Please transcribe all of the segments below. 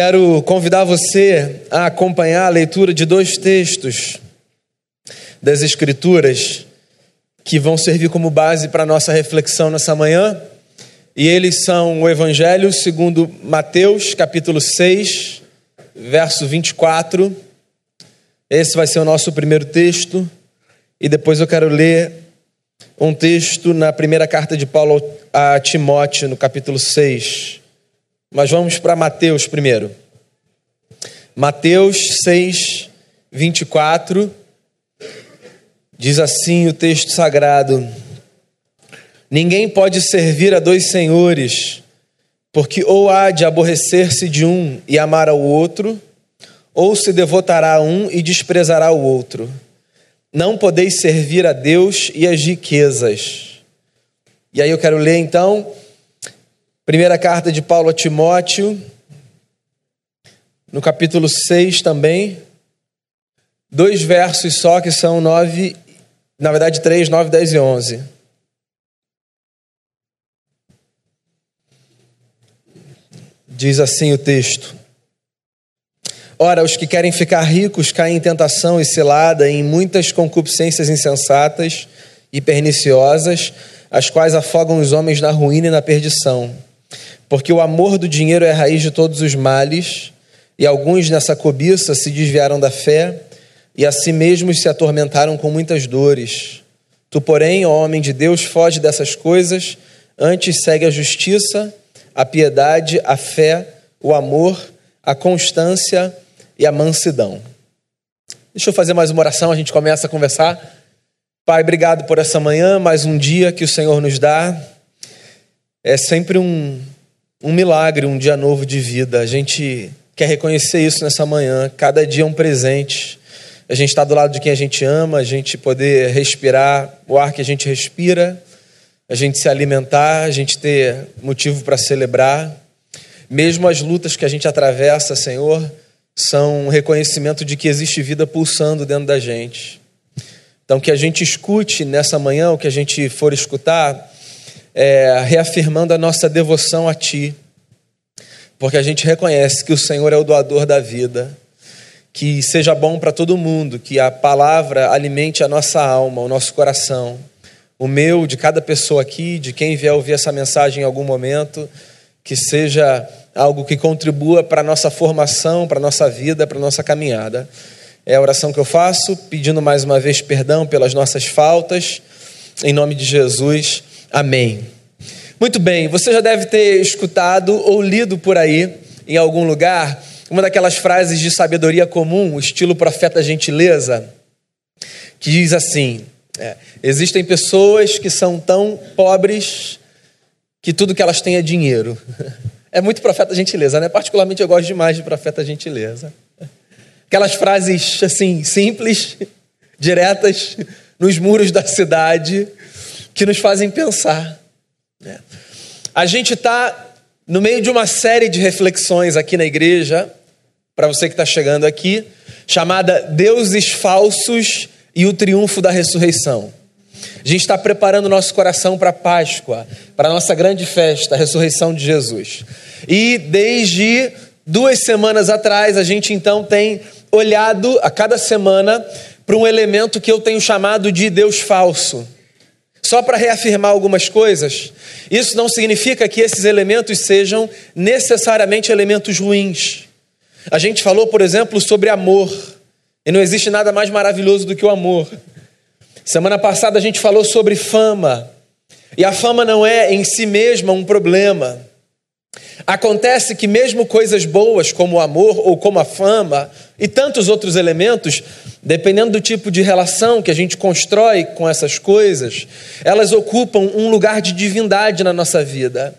Quero convidar você a acompanhar a leitura de dois textos das Escrituras que vão servir como base para a nossa reflexão nessa manhã. E eles são o Evangelho segundo Mateus, capítulo 6, verso 24. Esse vai ser o nosso primeiro texto. E depois eu quero ler um texto na primeira carta de Paulo a Timóteo, no capítulo 6. Mas vamos para Mateus primeiro. Mateus 6, 24. Diz assim o texto sagrado: Ninguém pode servir a dois senhores, porque ou há de aborrecer-se de um e amar ao outro, ou se devotará a um e desprezará o outro. Não podeis servir a Deus e as riquezas. E aí eu quero ler então, primeira carta de Paulo a Timóteo, no capítulo 6 também, dois versos só que são nove, na verdade três, nove, dez e onze. Diz assim o texto: Ora, os que querem ficar ricos caem em tentação e cilada em muitas concupiscências insensatas e perniciosas, as quais afogam os homens na ruína e na perdição. Porque o amor do dinheiro é a raiz de todos os males, e alguns nessa cobiça se desviaram da fé e a si mesmos se atormentaram com muitas dores. Tu, porém, ó homem de Deus, foge dessas coisas, antes segue a justiça, a piedade, a fé, o amor, a constância e a mansidão. Deixa eu fazer mais uma oração, a gente começa a conversar. Pai, obrigado por essa manhã, mais um dia que o Senhor nos dá. É sempre um, um milagre, um dia novo de vida. A gente quer reconhecer isso nessa manhã. Cada dia é um presente. A gente está do lado de quem a gente ama, a gente poder respirar o ar que a gente respira, a gente se alimentar, a gente ter motivo para celebrar. Mesmo as lutas que a gente atravessa, Senhor, são um reconhecimento de que existe vida pulsando dentro da gente. Então, que a gente escute nessa manhã, o que a gente for escutar, é, reafirmando a nossa devoção a Ti, porque a gente reconhece que o Senhor é o doador da vida. Que seja bom para todo mundo, que a palavra alimente a nossa alma, o nosso coração, o meu, de cada pessoa aqui, de quem vier ouvir essa mensagem em algum momento, que seja algo que contribua para a nossa formação, para a nossa vida, para a nossa caminhada. É a oração que eu faço, pedindo mais uma vez perdão pelas nossas faltas, em nome de Jesus, amém. Muito bem, você já deve ter escutado ou lido por aí, em algum lugar, uma daquelas frases de sabedoria comum, estilo profeta gentileza, que diz assim: é, existem pessoas que são tão pobres que tudo que elas têm é dinheiro. É muito profeta gentileza, né? Particularmente eu gosto demais de profeta gentileza. Aquelas frases assim, simples, diretas, nos muros da cidade, que nos fazem pensar. Né? A gente está no meio de uma série de reflexões aqui na igreja, para você que está chegando aqui, chamada Deuses Falsos e o Triunfo da Ressurreição. A gente está preparando nosso coração para a Páscoa, para a nossa grande festa, a ressurreição de Jesus. E desde duas semanas atrás, a gente então tem olhado a cada semana para um elemento que eu tenho chamado de Deus falso. Só para reafirmar algumas coisas, isso não significa que esses elementos sejam necessariamente elementos ruins. A gente falou, por exemplo, sobre amor, e não existe nada mais maravilhoso do que o amor. Semana passada a gente falou sobre fama, e a fama não é em si mesma um problema. Acontece que, mesmo coisas boas como o amor ou como a fama e tantos outros elementos, dependendo do tipo de relação que a gente constrói com essas coisas, elas ocupam um lugar de divindade na nossa vida.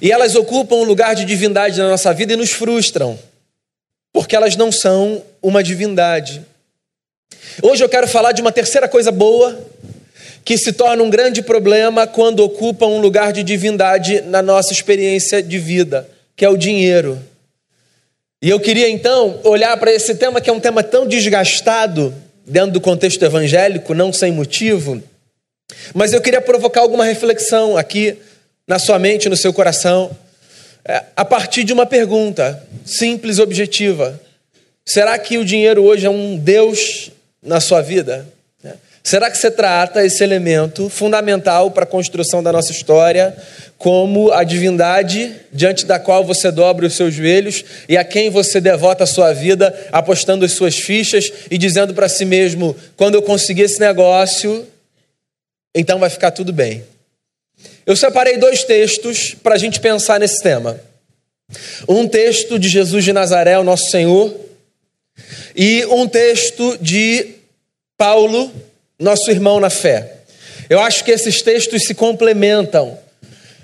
E elas ocupam um lugar de divindade na nossa vida e nos frustram, porque elas não são uma divindade. Hoje eu quero falar de uma terceira coisa boa que se torna um grande problema quando ocupa um lugar de divindade na nossa experiência de vida, que é o dinheiro. E eu queria então olhar para esse tema que é um tema tão desgastado dentro do contexto evangélico, não sem motivo, mas eu queria provocar alguma reflexão aqui na sua mente, no seu coração, é, a partir de uma pergunta: simples objetiva. Será que o dinheiro hoje é um Deus na sua vida? Será que você trata esse elemento fundamental para a construção da nossa história como a divindade diante da qual você dobra os seus joelhos e a quem você devota a sua vida, apostando as suas fichas e dizendo para si mesmo: quando eu conseguir esse negócio, então vai ficar tudo bem? Eu separei dois textos para a gente pensar nesse tema. Um texto de Jesus de Nazaré, o nosso Senhor, e um texto de Paulo, nosso irmão na fé. Eu acho que esses textos se complementam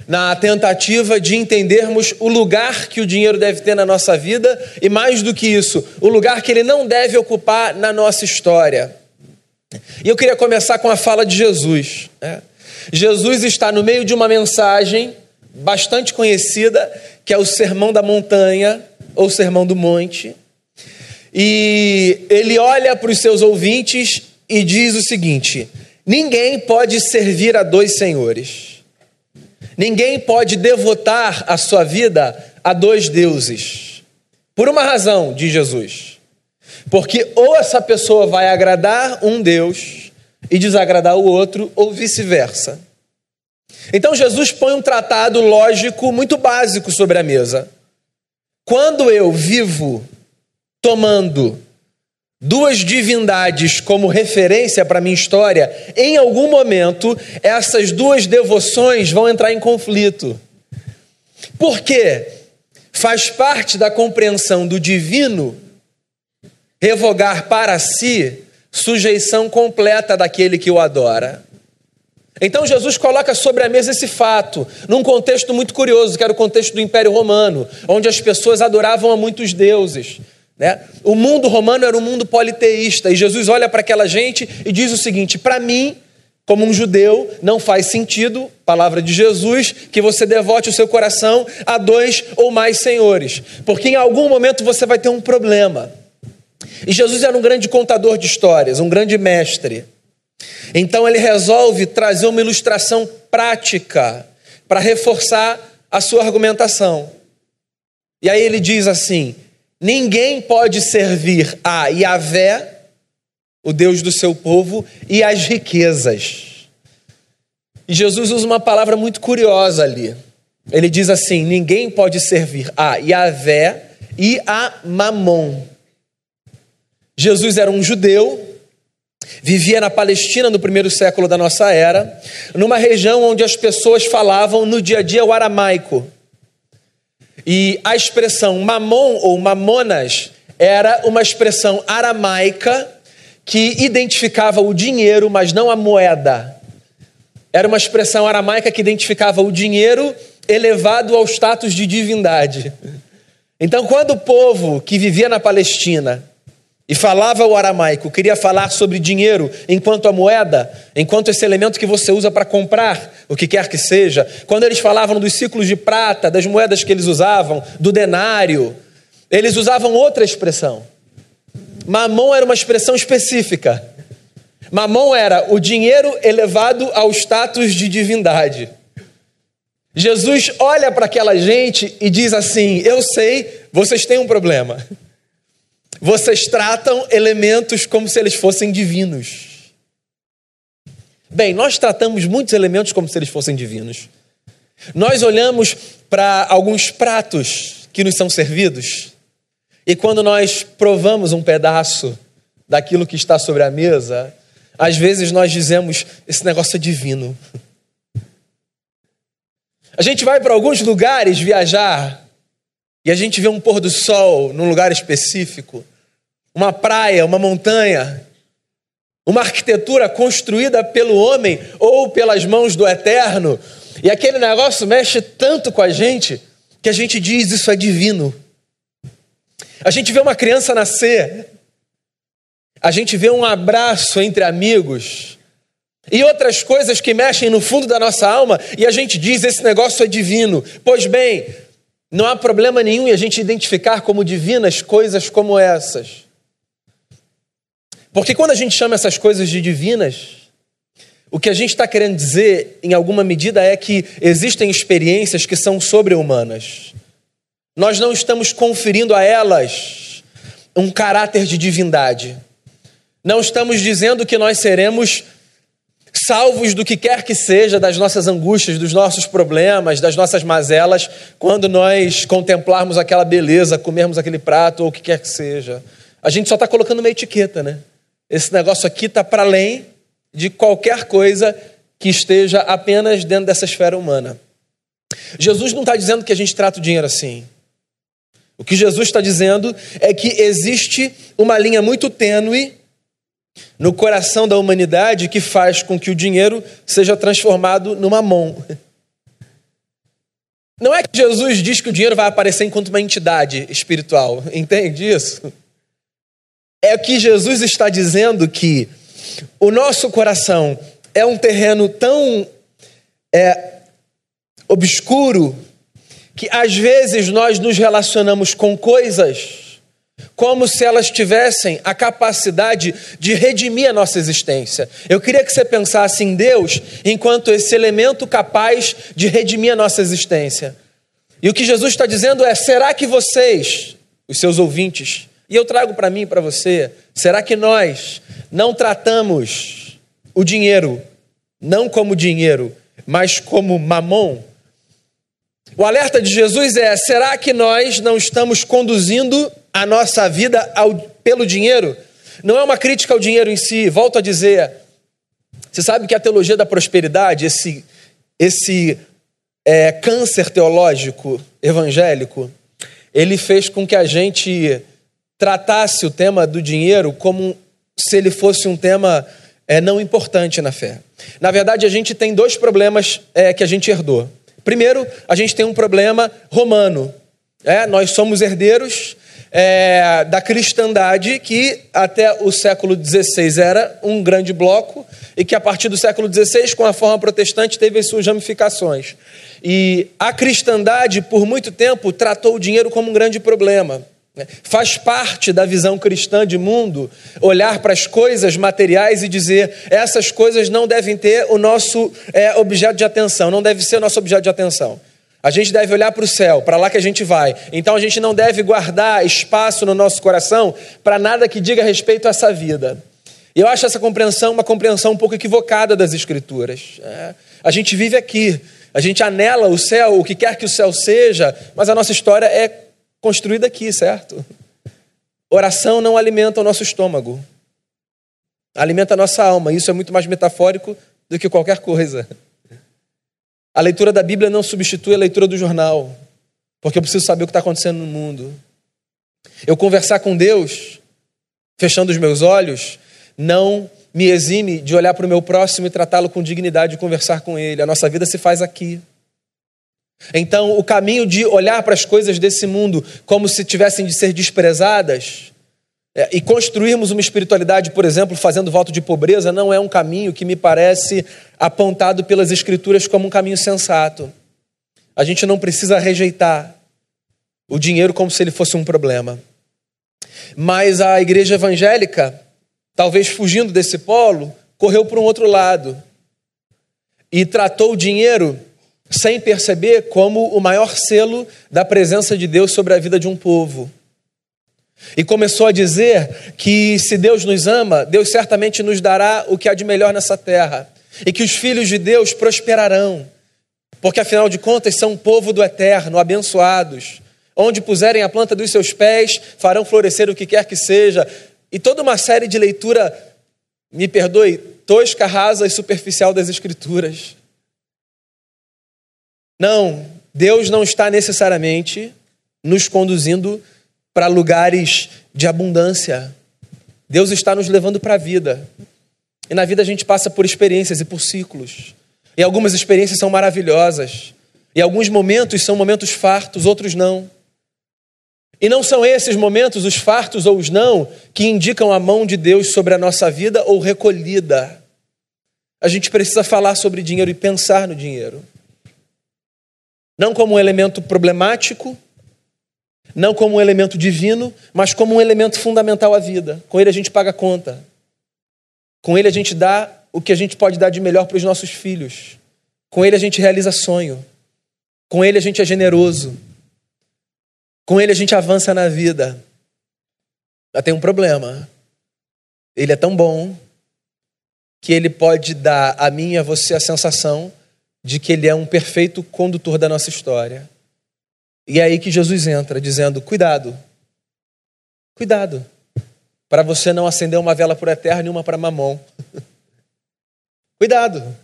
na tentativa de entendermos o lugar que o dinheiro deve ter na nossa vida e, mais do que isso, o lugar que ele não deve ocupar na nossa história. E eu queria começar com a fala de Jesus. Né? Jesus está no meio de uma mensagem bastante conhecida, que é o Sermão da Montanha, ou Sermão do Monte. E ele olha para os seus ouvintes e diz o seguinte: ninguém pode servir a dois senhores. Ninguém pode devotar a sua vida a dois deuses. Por uma razão, diz Jesus. Porque ou essa pessoa vai agradar um Deus e desagradar o outro, ou vice-versa. Então Jesus põe um tratado lógico muito básico sobre a mesa. Quando eu vivo tomando duas divindades como referência para a minha história, em algum momento essas duas devoções vão entrar em conflito. Por quê? Faz parte da compreensão do divino revogar para si sujeição completa daquele que o adora. Então Jesus coloca sobre a mesa esse fato, num contexto muito curioso, que era o contexto do Império Romano, onde as pessoas adoravam a muitos deuses. Né? O mundo romano era um mundo politeísta, e Jesus olha para aquela gente e diz o seguinte: para mim, como um judeu, não faz sentido, palavra de Jesus, que você devote o seu coração a dois ou mais senhores, porque em algum momento você vai ter um problema. E Jesus era um grande contador de histórias, um grande mestre. Então ele resolve trazer uma ilustração prática para reforçar a sua argumentação. E aí ele diz assim: Ninguém pode servir a Yahvé, o Deus do seu povo, e as riquezas. E Jesus usa uma palavra muito curiosa ali. Ele diz assim: ninguém pode servir a Yahvé e a Mamon. Jesus era um judeu, vivia na Palestina no primeiro século da nossa era, numa região onde as pessoas falavam no dia a dia o aramaico. E a expressão mamon ou mamonas era uma expressão aramaica que identificava o dinheiro, mas não a moeda. Era uma expressão aramaica que identificava o dinheiro elevado ao status de divindade. Então, quando o povo que vivia na Palestina e falava o aramaico, queria falar sobre dinheiro enquanto a moeda, enquanto esse elemento que você usa para comprar o que quer que seja. Quando eles falavam dos ciclos de prata, das moedas que eles usavam, do denário, eles usavam outra expressão. Mamon era uma expressão específica. Mamon era o dinheiro elevado ao status de divindade. Jesus olha para aquela gente e diz assim: Eu sei, vocês têm um problema. Vocês tratam elementos como se eles fossem divinos. Bem, nós tratamos muitos elementos como se eles fossem divinos. Nós olhamos para alguns pratos que nos são servidos e quando nós provamos um pedaço daquilo que está sobre a mesa, às vezes nós dizemos: esse negócio é divino. A gente vai para alguns lugares viajar e a gente vê um pôr do sol num lugar específico, uma praia, uma montanha, uma arquitetura construída pelo homem ou pelas mãos do eterno, e aquele negócio mexe tanto com a gente que a gente diz isso é divino. A gente vê uma criança nascer, a gente vê um abraço entre amigos e outras coisas que mexem no fundo da nossa alma e a gente diz esse negócio é divino. Pois bem, não há problema nenhum em a gente identificar como divinas coisas como essas. Porque quando a gente chama essas coisas de divinas, o que a gente está querendo dizer, em alguma medida, é que existem experiências que são sobre-humanas. nós não estamos conferindo a elas um caráter de divindade. Não estamos dizendo que nós seremos salvos do que quer que seja, das nossas angústias, dos nossos problemas, das nossas mazelas, quando nós contemplarmos aquela beleza, comermos aquele prato ou o que quer que seja. A gente só está colocando uma etiqueta, né? Esse negócio aqui está para além de qualquer coisa que esteja apenas dentro dessa esfera humana. Jesus não está dizendo que a gente trata o dinheiro assim. O que Jesus está dizendo é que existe uma linha muito tênue no coração da humanidade que faz com que o dinheiro seja transformado numa mão. Não é que Jesus diz que o dinheiro vai aparecer enquanto uma entidade espiritual, entende isso? É que Jesus está dizendo que o nosso coração é um terreno tão é, obscuro que às vezes nós nos relacionamos com coisas como se elas tivessem a capacidade de redimir a nossa existência. Eu queria que você pensasse em Deus enquanto esse elemento capaz de redimir a nossa existência. E o que Jesus está dizendo é: será que vocês, os seus ouvintes, e eu trago para mim e para você, será que nós não tratamos o dinheiro não como dinheiro, mas como mamon? O alerta de Jesus é: será que nós não estamos conduzindo a nossa vida ao, pelo dinheiro? Não é uma crítica ao dinheiro em si, volto a dizer. Você sabe que a teologia da prosperidade, esse, esse é, câncer teológico evangélico, ele fez com que a gente tratasse o tema do dinheiro como se ele fosse um tema é, não importante na fé. Na verdade, a gente tem dois problemas é, que a gente herdou. Primeiro, a gente tem um problema romano. É, nós somos herdeiros é, da cristandade que até o século XVI era um grande bloco e que a partir do século XVI, com a forma protestante, teve as suas ramificações. E a cristandade, por muito tempo, tratou o dinheiro como um grande problema. Né? Faz parte da visão cristã de mundo olhar para as coisas materiais e dizer essas coisas não devem ter o nosso é, objeto de atenção, não deve ser o nosso objeto de atenção. A gente deve olhar para o céu, para lá que a gente vai. Então a gente não deve guardar espaço no nosso coração para nada que diga respeito a essa vida. Eu acho essa compreensão uma compreensão um pouco equivocada das Escrituras. É, a gente vive aqui, a gente anela o céu, o que quer que o céu seja, mas a nossa história é construída aqui, certo? Oração não alimenta o nosso estômago, alimenta a nossa alma. Isso é muito mais metafórico do que qualquer coisa. A leitura da Bíblia não substitui a leitura do jornal, porque eu preciso saber o que está acontecendo no mundo. Eu conversar com Deus, fechando os meus olhos, não me exime de olhar para o meu próximo e tratá-lo com dignidade e conversar com ele. A nossa vida se faz aqui. Então, o caminho de olhar para as coisas desse mundo como se tivessem de ser desprezadas e construirmos uma espiritualidade, por exemplo, fazendo voto de pobreza, não é um caminho que me parece apontado pelas Escrituras como um caminho sensato. A gente não precisa rejeitar o dinheiro como se ele fosse um problema. Mas a igreja evangélica, talvez fugindo desse polo, correu para um outro lado e tratou o dinheiro sem perceber como o maior selo da presença de Deus sobre a vida de um povo. E começou a dizer que se Deus nos ama, Deus certamente nos dará o que há de melhor nessa terra. E que os filhos de Deus prosperarão. Porque afinal de contas são um povo do eterno, abençoados. Onde puserem a planta dos seus pés, farão florescer o que quer que seja. E toda uma série de leitura, me perdoe, tosca, rasa e superficial das Escrituras. Não, Deus não está necessariamente nos conduzindo para lugares de abundância. Deus está nos levando para a vida. E na vida a gente passa por experiências e por ciclos. E algumas experiências são maravilhosas. E alguns momentos são momentos fartos, outros não. E não são esses momentos, os fartos ou os não, que indicam a mão de Deus sobre a nossa vida ou recolhida. A gente precisa falar sobre dinheiro e pensar no dinheiro. Não como um elemento problemático, não como um elemento divino, mas como um elemento fundamental à vida. Com ele a gente paga conta. Com ele a gente dá o que a gente pode dar de melhor para os nossos filhos. Com ele a gente realiza sonho. Com ele a gente é generoso. Com ele a gente avança na vida. Mas tem um problema. Ele é tão bom que ele pode dar a mim e a você a sensação de que ele é um perfeito condutor da nossa história. E é aí que Jesus entra, dizendo: cuidado, cuidado, para você não acender uma vela por eterno e uma para mamão. cuidado,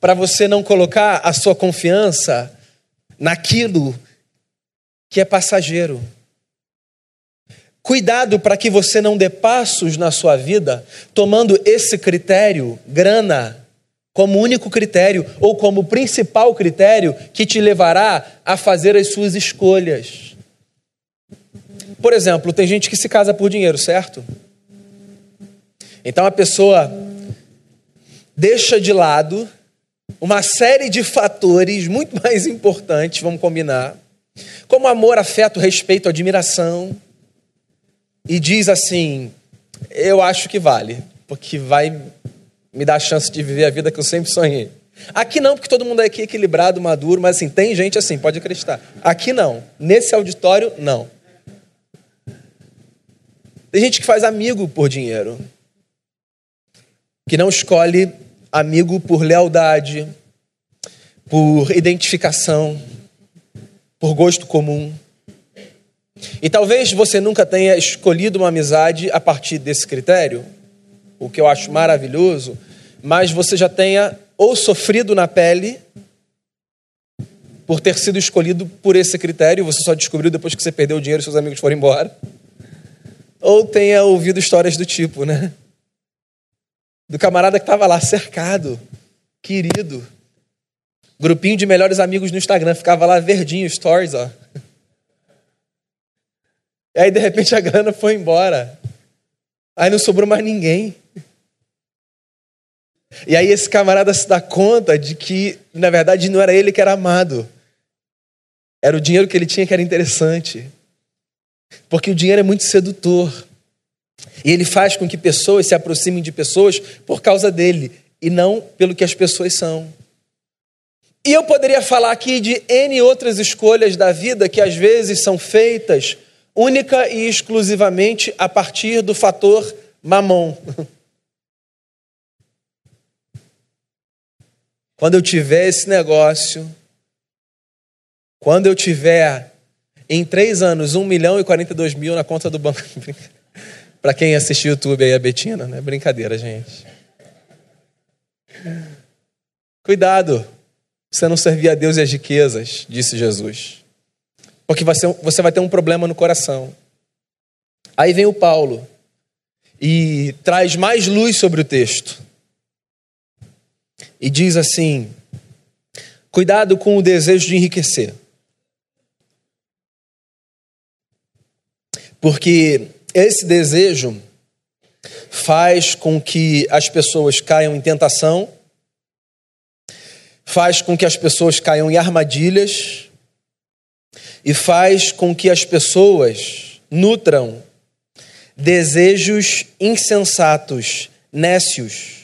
para você não colocar a sua confiança naquilo que é passageiro. Cuidado para que você não dê passos na sua vida tomando esse critério, grana, como único critério ou como principal critério que te levará a fazer as suas escolhas. Por exemplo, tem gente que se casa por dinheiro, certo? Então a pessoa deixa de lado uma série de fatores muito mais importantes, vamos combinar, como amor, afeto, respeito, admiração, e diz assim: Eu acho que vale, porque vai me dar a chance de viver a vida que eu sempre sonhei. Aqui não, porque todo mundo é aqui equilibrado, maduro, mas assim, tem gente assim, pode acreditar. Aqui não. Nesse auditório, não. Tem gente que faz amigo por dinheiro. Que não escolhe amigo por lealdade, por identificação, por gosto comum. E talvez você nunca tenha escolhido uma amizade a partir desse critério, o que eu acho maravilhoso, mas você já tenha ou sofrido na pele por ter sido escolhido por esse critério, você só descobriu depois que você perdeu o dinheiro e seus amigos foram embora, ou tenha ouvido histórias do tipo, né? Do camarada que estava lá cercado, querido, grupinho de melhores amigos no Instagram, ficava lá verdinho, stories, ó. E aí, de repente, a grana foi embora. Aí não sobrou mais ninguém. E aí esse camarada se dá conta de que, na verdade, não era ele que era amado. Era o dinheiro que ele tinha que era interessante. Porque o dinheiro é muito sedutor. E ele faz com que pessoas se aproximem de pessoas por causa dele e não pelo que as pessoas são. E eu poderia falar aqui de N outras escolhas da vida que às vezes são feitas única e exclusivamente a partir do fator mamon. Quando eu tiver esse negócio, quando eu tiver em três anos 1 milhão e 42 mil na conta do banco. Para quem assistiu o YouTube aí, a Betina, né? Brincadeira, gente. Cuidado, você não servir a Deus e as riquezas, disse Jesus porque você vai ter um problema no coração. Aí vem o Paulo e traz mais luz sobre o texto. E diz assim: cuidado com o desejo de enriquecer. Porque esse desejo faz com que as pessoas caiam em tentação, faz com que as pessoas caiam em armadilhas, e faz com que as pessoas nutram desejos insensatos, nécios.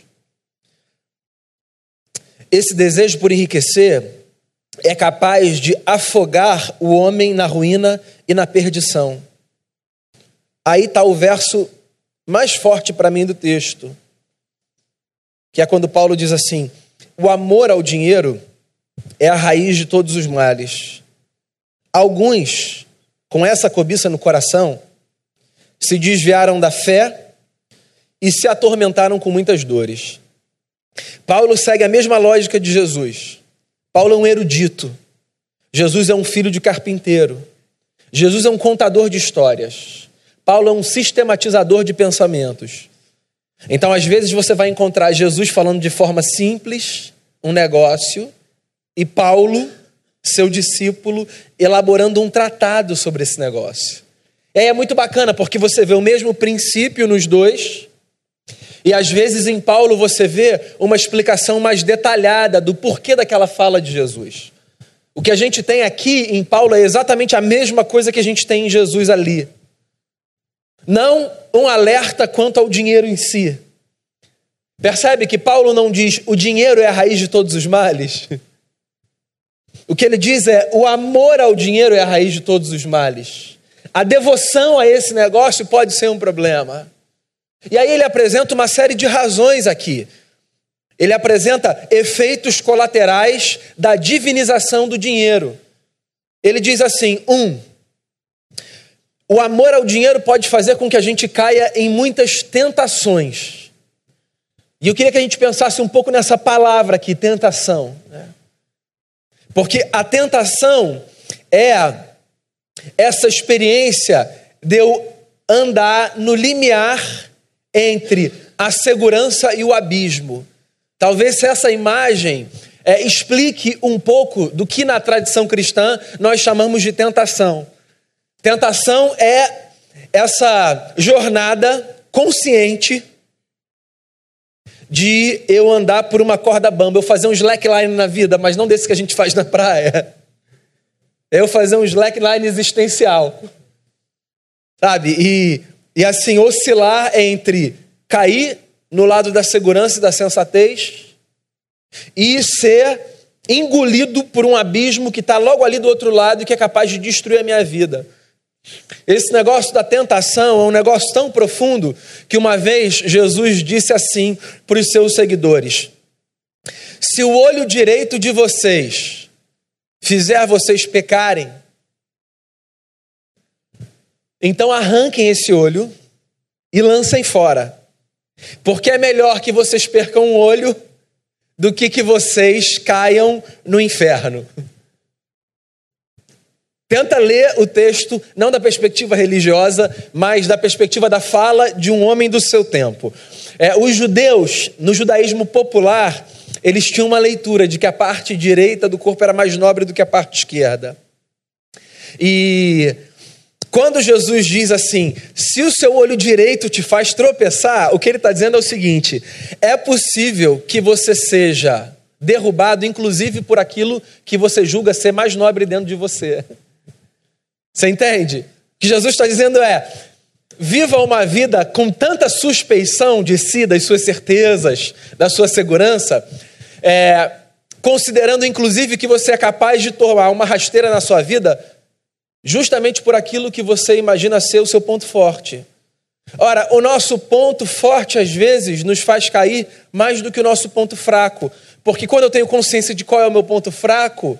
Esse desejo por enriquecer é capaz de afogar o homem na ruína e na perdição. Aí está o verso mais forte para mim do texto, que é quando Paulo diz assim: o amor ao dinheiro é a raiz de todos os males. Alguns, com essa cobiça no coração, se desviaram da fé e se atormentaram com muitas dores. Paulo segue a mesma lógica de Jesus. Paulo é um erudito. Jesus é um filho de carpinteiro. Jesus é um contador de histórias. Paulo é um sistematizador de pensamentos. Então, às vezes, você vai encontrar Jesus falando de forma simples um negócio e Paulo seu discípulo, elaborando um tratado sobre esse negócio. E aí é muito bacana, porque você vê o mesmo princípio nos dois, e às vezes em Paulo você vê uma explicação mais detalhada do porquê daquela fala de Jesus. O que a gente tem aqui em Paulo é exatamente a mesma coisa que a gente tem em Jesus ali. Não um alerta quanto ao dinheiro em si. Percebe que Paulo não diz o dinheiro é a raiz de todos os males? O que ele diz é: o amor ao dinheiro é a raiz de todos os males. A devoção a esse negócio pode ser um problema. E aí ele apresenta uma série de razões aqui. Ele apresenta efeitos colaterais da divinização do dinheiro. Ele diz assim: um, o amor ao dinheiro pode fazer com que a gente caia em muitas tentações. E eu queria que a gente pensasse um pouco nessa palavra aqui, tentação. Né? Porque a tentação é essa experiência de eu andar no limiar entre a segurança e o abismo. Talvez essa imagem é, explique um pouco do que na tradição cristã nós chamamos de tentação. Tentação é essa jornada consciente de eu andar por uma corda bamba, eu fazer um slackline na vida, mas não desse que a gente faz na praia. Eu fazer um slackline existencial. Sabe? E, e assim, oscilar entre cair no lado da segurança e da sensatez e ser engolido por um abismo que está logo ali do outro lado e que é capaz de destruir a minha vida. Esse negócio da tentação é um negócio tão profundo que uma vez Jesus disse assim para os seus seguidores: Se o olho direito de vocês fizer vocês pecarem, então arranquem esse olho e lancem fora. Porque é melhor que vocês percam um olho do que que vocês caiam no inferno. Tenta ler o texto não da perspectiva religiosa, mas da perspectiva da fala de um homem do seu tempo. É, os judeus, no judaísmo popular, eles tinham uma leitura de que a parte direita do corpo era mais nobre do que a parte esquerda. E quando Jesus diz assim: se o seu olho direito te faz tropeçar, o que ele está dizendo é o seguinte: é possível que você seja derrubado, inclusive por aquilo que você julga ser mais nobre dentro de você. Você entende? O que Jesus está dizendo é: viva uma vida com tanta suspeição de si, das suas certezas, da sua segurança, é, considerando inclusive que você é capaz de tomar uma rasteira na sua vida justamente por aquilo que você imagina ser o seu ponto forte. Ora, o nosso ponto forte às vezes nos faz cair mais do que o nosso ponto fraco, porque quando eu tenho consciência de qual é o meu ponto fraco,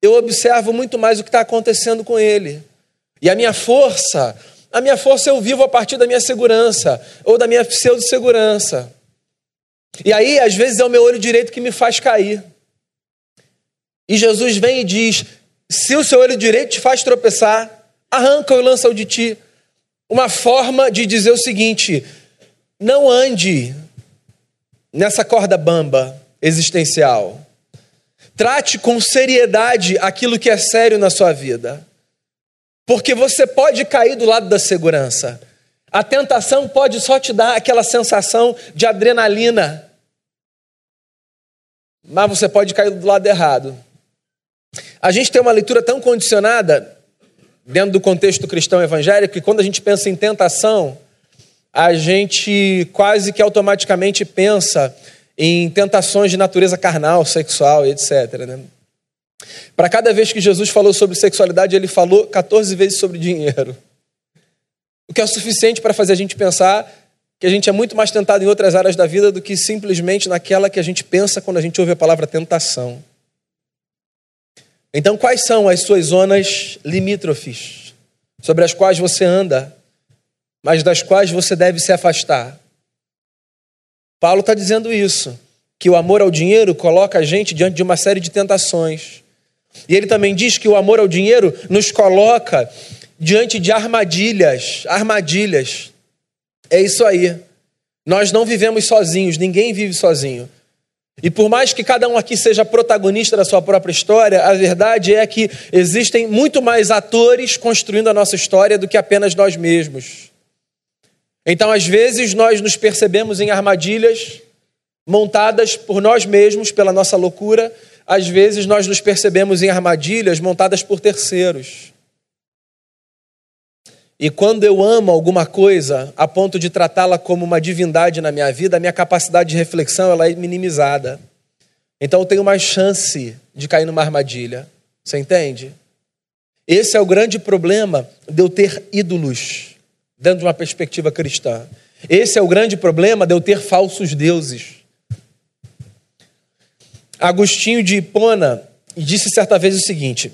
eu observo muito mais o que está acontecendo com ele. E a minha força, a minha força eu vivo a partir da minha segurança ou da minha pseudo-segurança. E aí, às vezes, é o meu olho direito que me faz cair. E Jesus vem e diz: se o seu olho direito te faz tropeçar, arranca-o e lança-o de ti. Uma forma de dizer o seguinte: não ande nessa corda bamba existencial. Trate com seriedade aquilo que é sério na sua vida. Porque você pode cair do lado da segurança. A tentação pode só te dar aquela sensação de adrenalina. Mas você pode cair do lado errado. A gente tem uma leitura tão condicionada dentro do contexto cristão evangélico que quando a gente pensa em tentação, a gente quase que automaticamente pensa em tentações de natureza carnal, sexual, etc. Né? Para cada vez que Jesus falou sobre sexualidade, ele falou 14 vezes sobre dinheiro. O que é o suficiente para fazer a gente pensar que a gente é muito mais tentado em outras áreas da vida do que simplesmente naquela que a gente pensa quando a gente ouve a palavra tentação. Então, quais são as suas zonas limítrofes sobre as quais você anda, mas das quais você deve se afastar? Paulo está dizendo isso, que o amor ao dinheiro coloca a gente diante de uma série de tentações. E ele também diz que o amor ao dinheiro nos coloca diante de armadilhas, armadilhas. É isso aí. Nós não vivemos sozinhos, ninguém vive sozinho. E por mais que cada um aqui seja protagonista da sua própria história, a verdade é que existem muito mais atores construindo a nossa história do que apenas nós mesmos. Então, às vezes, nós nos percebemos em armadilhas montadas por nós mesmos, pela nossa loucura. Às vezes, nós nos percebemos em armadilhas montadas por terceiros. E quando eu amo alguma coisa a ponto de tratá-la como uma divindade na minha vida, a minha capacidade de reflexão ela é minimizada. Então eu tenho mais chance de cair numa armadilha. Você entende? Esse é o grande problema de eu ter ídolos dentro de uma perspectiva cristã. Esse é o grande problema de eu ter falsos deuses. Agostinho de Hipona disse certa vez o seguinte: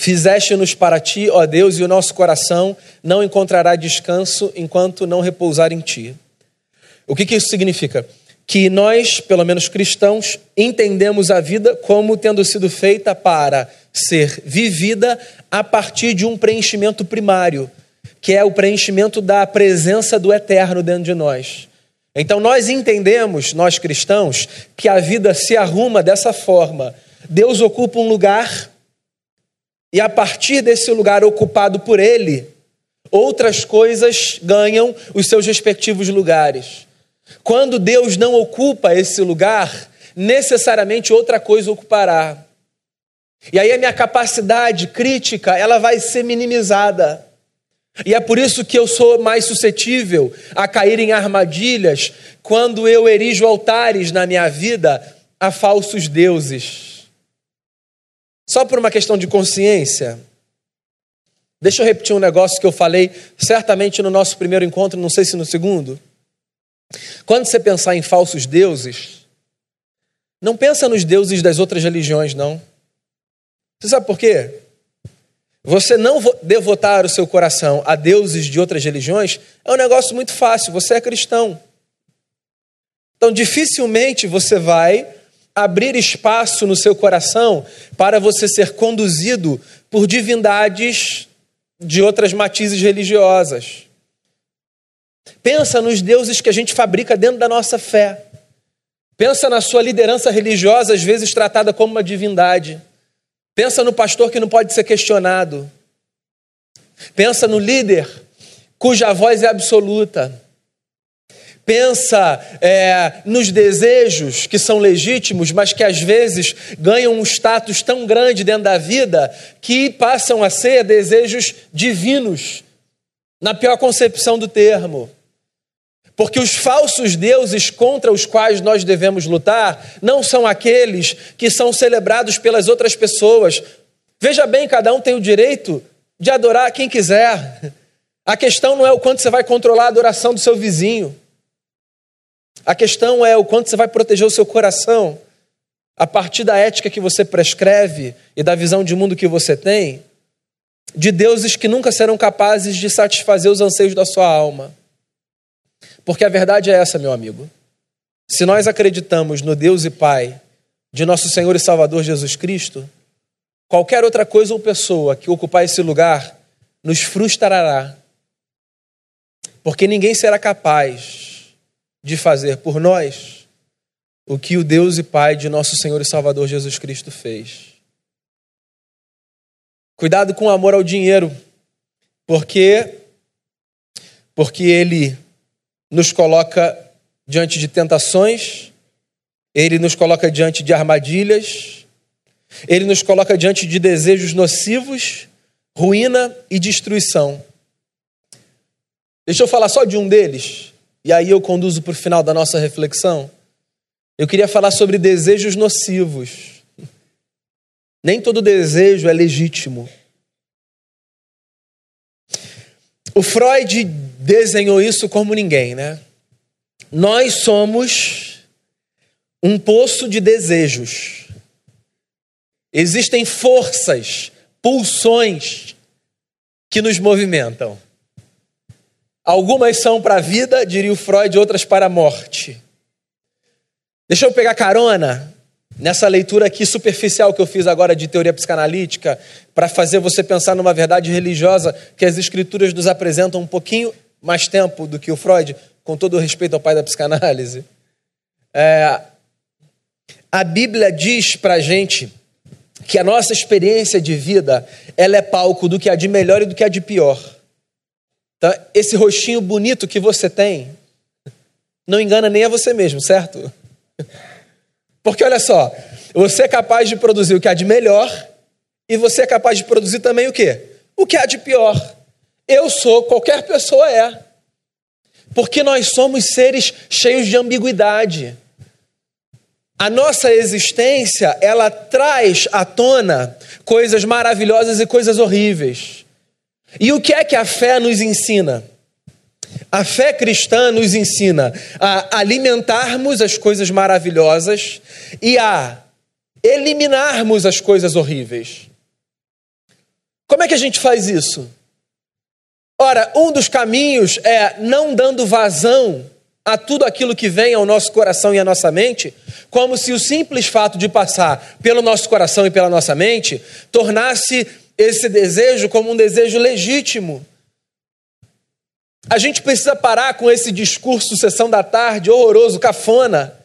Fizeste-nos para ti, ó Deus, e o nosso coração não encontrará descanso enquanto não repousar em ti. O que, que isso significa? Que nós, pelo menos cristãos, entendemos a vida como tendo sido feita para ser vivida a partir de um preenchimento primário, que é o preenchimento da presença do eterno dentro de nós. Então nós entendemos, nós cristãos, que a vida se arruma dessa forma. Deus ocupa um lugar e a partir desse lugar ocupado por ele, outras coisas ganham os seus respectivos lugares. Quando Deus não ocupa esse lugar, necessariamente outra coisa ocupará. E aí a minha capacidade crítica, ela vai ser minimizada. E é por isso que eu sou mais suscetível a cair em armadilhas quando eu erijo altares na minha vida a falsos deuses. Só por uma questão de consciência. Deixa eu repetir um negócio que eu falei certamente no nosso primeiro encontro, não sei se no segundo. Quando você pensar em falsos deuses, não pensa nos deuses das outras religiões, não. Você sabe por quê? Você não devotar o seu coração a deuses de outras religiões é um negócio muito fácil, você é cristão. Então, dificilmente você vai abrir espaço no seu coração para você ser conduzido por divindades de outras matizes religiosas. Pensa nos deuses que a gente fabrica dentro da nossa fé. Pensa na sua liderança religiosa, às vezes tratada como uma divindade. Pensa no pastor que não pode ser questionado. Pensa no líder cuja voz é absoluta pensa é, nos desejos que são legítimos, mas que às vezes ganham um status tão grande dentro da vida que passam a ser desejos divinos, na pior concepção do termo. Porque os falsos deuses contra os quais nós devemos lutar não são aqueles que são celebrados pelas outras pessoas. Veja bem, cada um tem o direito de adorar quem quiser. A questão não é o quanto você vai controlar a adoração do seu vizinho. A questão é o quanto você vai proteger o seu coração a partir da ética que você prescreve e da visão de mundo que você tem, de deuses que nunca serão capazes de satisfazer os anseios da sua alma. Porque a verdade é essa, meu amigo. Se nós acreditamos no Deus e Pai de nosso Senhor e Salvador Jesus Cristo, qualquer outra coisa ou pessoa que ocupar esse lugar nos frustrará. Porque ninguém será capaz de fazer por nós o que o Deus e Pai de nosso Senhor e Salvador Jesus Cristo fez. Cuidado com o amor ao dinheiro, porque porque ele nos coloca diante de tentações, ele nos coloca diante de armadilhas, ele nos coloca diante de desejos nocivos, ruína e destruição. Deixa eu falar só de um deles, e aí eu conduzo para o final da nossa reflexão. Eu queria falar sobre desejos nocivos. Nem todo desejo é legítimo. O Freud desenhou isso como ninguém, né? Nós somos um poço de desejos. Existem forças, pulsões que nos movimentam. Algumas são para a vida, diria o Freud, outras para a morte. Deixa eu pegar carona nessa leitura aqui superficial que eu fiz agora de teoria psicanalítica, para fazer você pensar numa verdade religiosa que as escrituras nos apresentam um pouquinho mais tempo do que o Freud, com todo o respeito ao pai da psicanálise. É, a Bíblia diz para a gente que a nossa experiência de vida ela é palco do que há de melhor e do que há de pior. Então, esse rostinho bonito que você tem não engana nem a você mesmo, certo? Porque olha só, você é capaz de produzir o que há de melhor e você é capaz de produzir também o quê? O que há de pior. Eu sou, qualquer pessoa é. Porque nós somos seres cheios de ambiguidade. a nossa existência, ela traz à tona coisas maravilhosas e coisas horríveis. E o que é que a fé nos ensina? A fé cristã nos ensina a alimentarmos as coisas maravilhosas e a eliminarmos as coisas horríveis. Como é que a gente faz isso? Ora, um dos caminhos é não dando vazão a tudo aquilo que vem ao nosso coração e à nossa mente, como se o simples fato de passar pelo nosso coração e pela nossa mente tornasse esse desejo como um desejo legítimo. A gente precisa parar com esse discurso sessão da tarde horroroso, cafona,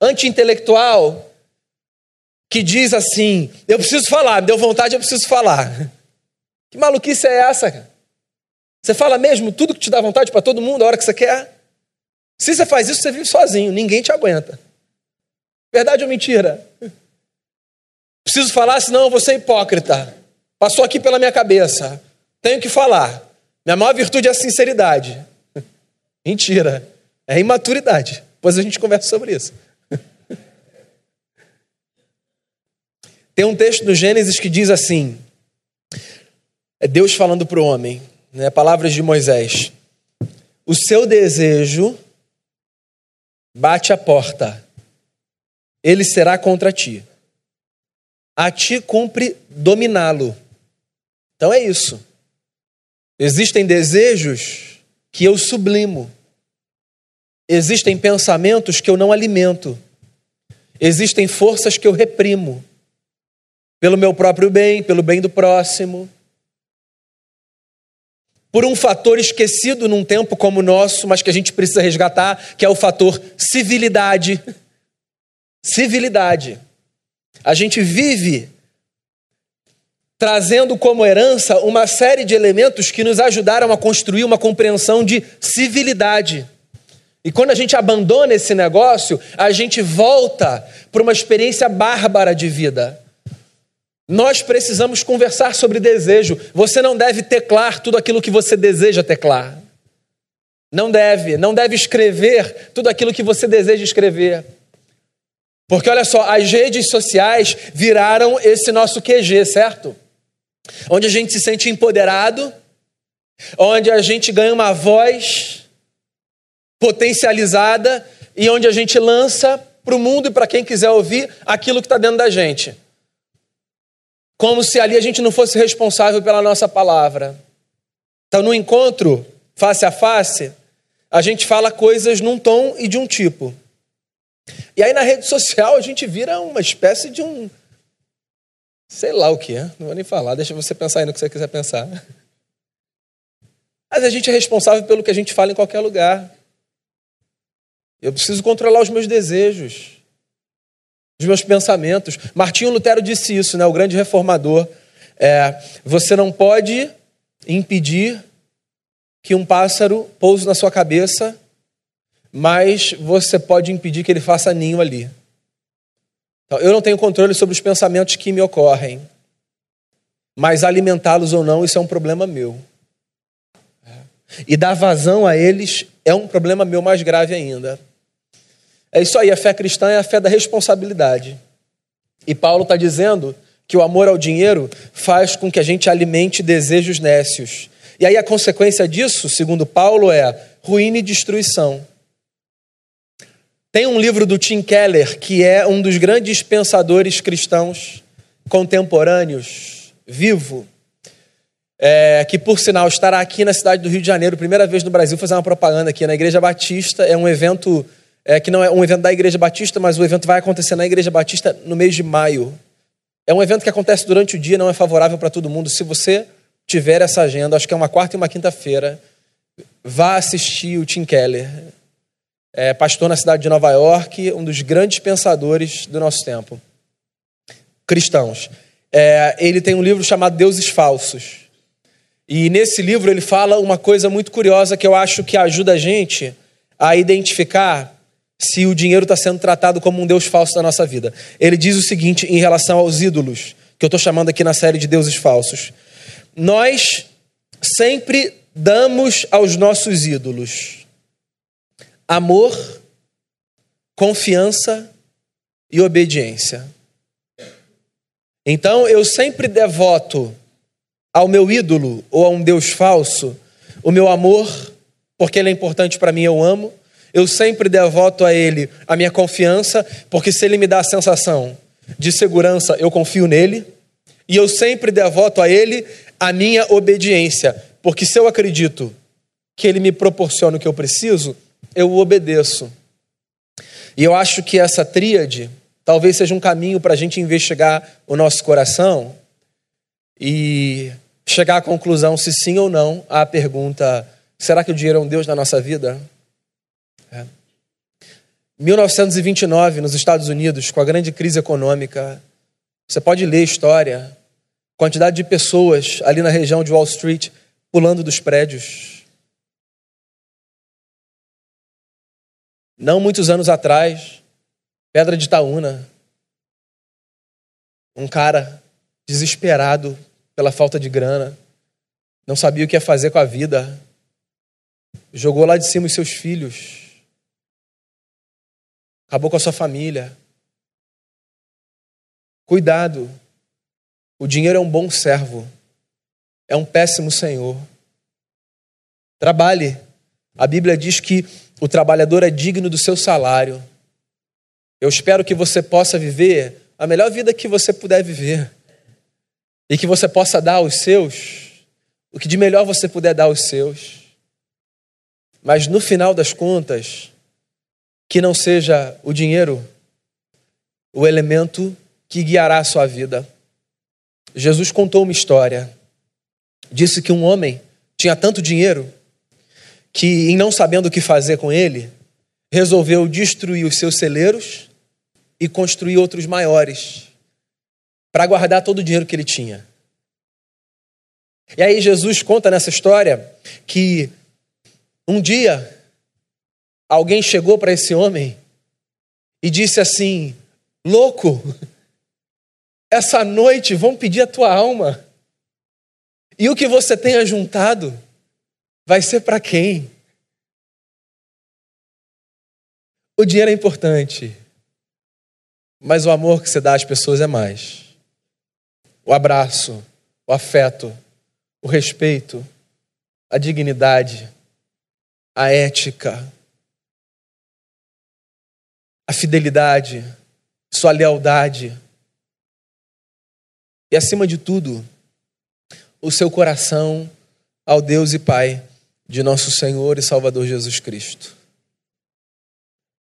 anti-intelectual, que diz assim: eu preciso falar, deu vontade, eu preciso falar. Que maluquice é essa? Você fala mesmo tudo que te dá vontade para todo mundo, a hora que você quer? Se você faz isso, você vive sozinho, ninguém te aguenta. Verdade ou mentira? Preciso falar, senão eu vou ser hipócrita. Passou aqui pela minha cabeça. Tenho que falar. Minha maior virtude é a sinceridade. Mentira. É imaturidade. Depois a gente conversa sobre isso. Tem um texto do Gênesis que diz assim: é Deus falando para o homem, né, palavras de Moisés. O seu desejo bate a porta, ele será contra ti. A ti cumpre dominá-lo. Então é isso. Existem desejos que eu sublimo. Existem pensamentos que eu não alimento. Existem forças que eu reprimo. Pelo meu próprio bem, pelo bem do próximo. Por um fator esquecido num tempo como o nosso, mas que a gente precisa resgatar, que é o fator civilidade. Civilidade. A gente vive trazendo como herança uma série de elementos que nos ajudaram a construir uma compreensão de civilidade. E quando a gente abandona esse negócio, a gente volta para uma experiência bárbara de vida. Nós precisamos conversar sobre desejo. Você não deve teclar tudo aquilo que você deseja teclar. Não deve, não deve escrever tudo aquilo que você deseja escrever. Porque olha só, as redes sociais viraram esse nosso QG, certo? Onde a gente se sente empoderado, onde a gente ganha uma voz potencializada e onde a gente lança para o mundo e para quem quiser ouvir aquilo que está dentro da gente. Como se ali a gente não fosse responsável pela nossa palavra. Então, no encontro face a face, a gente fala coisas num tom e de um tipo. E aí na rede social a gente vira uma espécie de um Sei lá o que é, não vou nem falar, deixa você pensar aí no que você quiser pensar. Mas a gente é responsável pelo que a gente fala em qualquer lugar. Eu preciso controlar os meus desejos, os meus pensamentos. Martinho Lutero disse isso, né, o grande reformador. É, você não pode impedir que um pássaro pouse na sua cabeça, mas você pode impedir que ele faça ninho ali. Então, eu não tenho controle sobre os pensamentos que me ocorrem, mas alimentá-los ou não, isso é um problema meu. E dar vazão a eles é um problema meu mais grave ainda. É isso aí, a fé cristã é a fé da responsabilidade. E Paulo está dizendo que o amor ao dinheiro faz com que a gente alimente desejos nécios. E aí a consequência disso, segundo Paulo, é ruína e destruição. Tem um livro do Tim Keller, que é um dos grandes pensadores cristãos contemporâneos, vivo, é, que por sinal estará aqui na cidade do Rio de Janeiro, primeira vez no Brasil, fazer uma propaganda aqui na Igreja Batista. É um evento é, que não é um evento da Igreja Batista, mas o evento vai acontecer na Igreja Batista no mês de maio. É um evento que acontece durante o dia, não é favorável para todo mundo. Se você tiver essa agenda, acho que é uma quarta e uma quinta-feira, vá assistir o Tim Keller é, pastor na cidade de Nova York, um dos grandes pensadores do nosso tempo. Cristãos. É, ele tem um livro chamado Deuses Falsos. E nesse livro ele fala uma coisa muito curiosa que eu acho que ajuda a gente a identificar se o dinheiro está sendo tratado como um Deus falso da nossa vida. Ele diz o seguinte em relação aos ídolos, que eu estou chamando aqui na série de deuses falsos. Nós sempre damos aos nossos ídolos amor, confiança e obediência. Então eu sempre devoto ao meu ídolo ou a um Deus falso o meu amor, porque ele é importante para mim, eu amo. Eu sempre devoto a ele a minha confiança, porque se ele me dá a sensação de segurança, eu confio nele. E eu sempre devoto a ele a minha obediência, porque se eu acredito que ele me proporciona o que eu preciso, eu o obedeço. E eu acho que essa tríade talvez seja um caminho para a gente investigar o nosso coração e chegar à conclusão se sim ou não à pergunta: será que o dinheiro é um Deus na nossa vida? É. 1929, nos Estados Unidos, com a grande crise econômica, você pode ler a história, quantidade de pessoas ali na região de Wall Street pulando dos prédios. Não muitos anos atrás, Pedra de Itaúna. Um cara desesperado pela falta de grana, não sabia o que ia fazer com a vida, jogou lá de cima os seus filhos, acabou com a sua família. Cuidado, o dinheiro é um bom servo, é um péssimo senhor. Trabalhe. A Bíblia diz que o trabalhador é digno do seu salário. Eu espero que você possa viver a melhor vida que você puder viver. E que você possa dar aos seus o que de melhor você puder dar aos seus. Mas no final das contas, que não seja o dinheiro o elemento que guiará a sua vida. Jesus contou uma história. Disse que um homem tinha tanto dinheiro que, em não sabendo o que fazer com ele, resolveu destruir os seus celeiros e construir outros maiores para guardar todo o dinheiro que ele tinha. E aí Jesus conta nessa história que um dia alguém chegou para esse homem e disse assim: Louco, essa noite vão pedir a tua alma. E o que você tenha juntado vai ser para quem? O dinheiro é importante. Mas o amor que você dá às pessoas é mais. O abraço, o afeto, o respeito, a dignidade, a ética, a fidelidade, sua lealdade. E acima de tudo, o seu coração ao Deus e Pai de nosso Senhor e Salvador Jesus Cristo.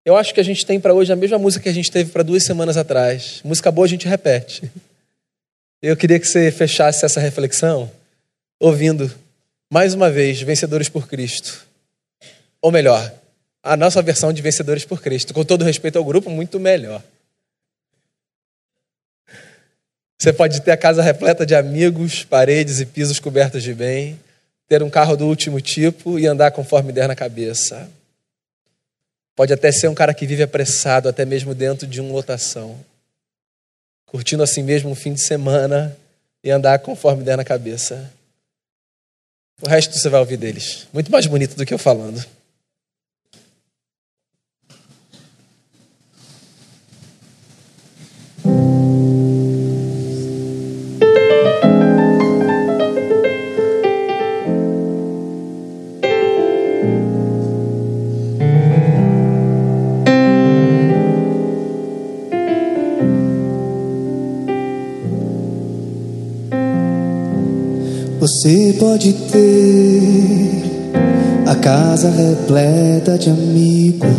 Eu acho que a gente tem para hoje a mesma música que a gente teve para duas semanas atrás. Música boa a gente repete. Eu queria que você fechasse essa reflexão ouvindo mais uma vez Vencedores por Cristo. Ou melhor, a nossa versão de Vencedores por Cristo. Com todo respeito ao grupo, muito melhor. Você pode ter a casa repleta de amigos, paredes e pisos cobertos de bem, ter um carro do último tipo e andar conforme der na cabeça. Pode até ser um cara que vive apressado, até mesmo dentro de uma lotação. Curtindo assim mesmo um fim de semana e andar conforme der na cabeça. O resto você vai ouvir deles. Muito mais bonito do que eu falando. Você pode ter a casa repleta de amigos,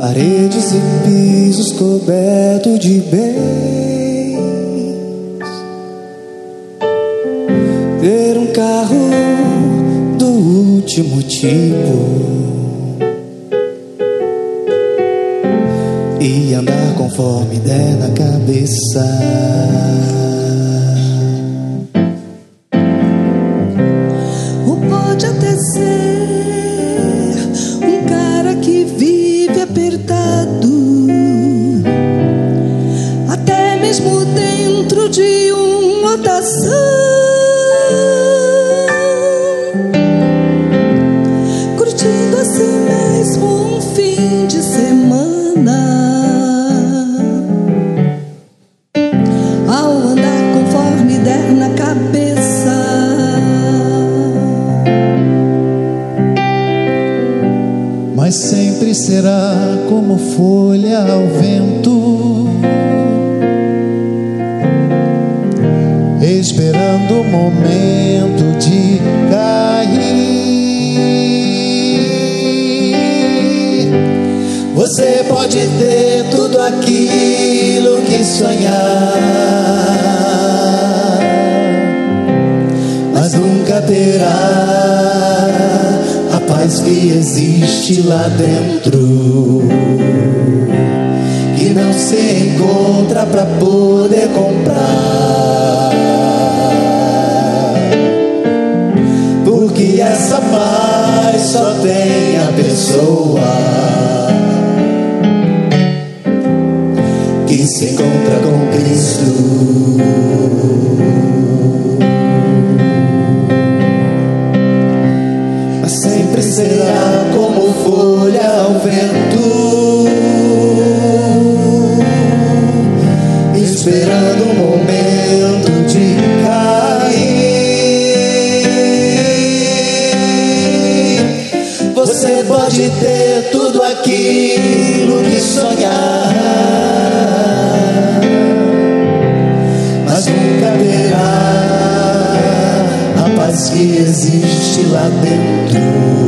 paredes e pisos cobertos de bens, ter um carro do último tipo e andar conforme der na cabeça. Esperando o momento de cair. Você pode ter tudo aquilo que sonhar, mas nunca terá a paz que existe lá dentro. Que não se encontra para poder comprar. Só tem a pessoa que se encontra com Cristo. Sempre será como folha ao vento, aquilo que sonhar, mas nunca terá a paz que existe lá dentro,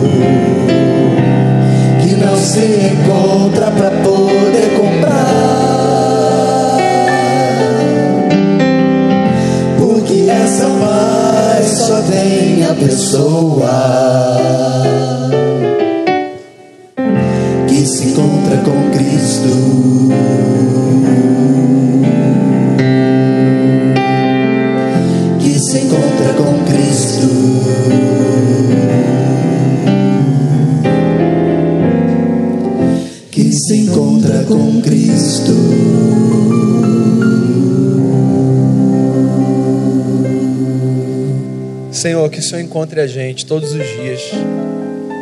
encontre a gente todos os dias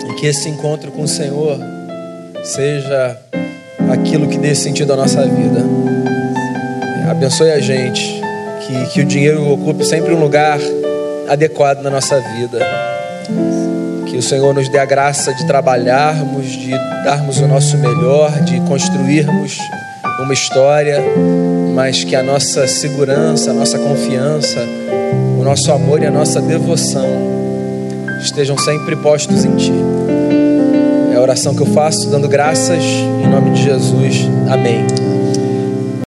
e que esse encontro com o Senhor seja aquilo que dê sentido à nossa vida. Abençoe a gente, que, que o dinheiro ocupe sempre um lugar adequado na nossa vida. Que o Senhor nos dê a graça de trabalharmos, de darmos o nosso melhor, de construirmos uma história, mas que a nossa segurança, a nossa confiança, o nosso amor e a nossa devoção estejam sempre postos em Ti. É a oração que eu faço, dando graças em nome de Jesus. Amém.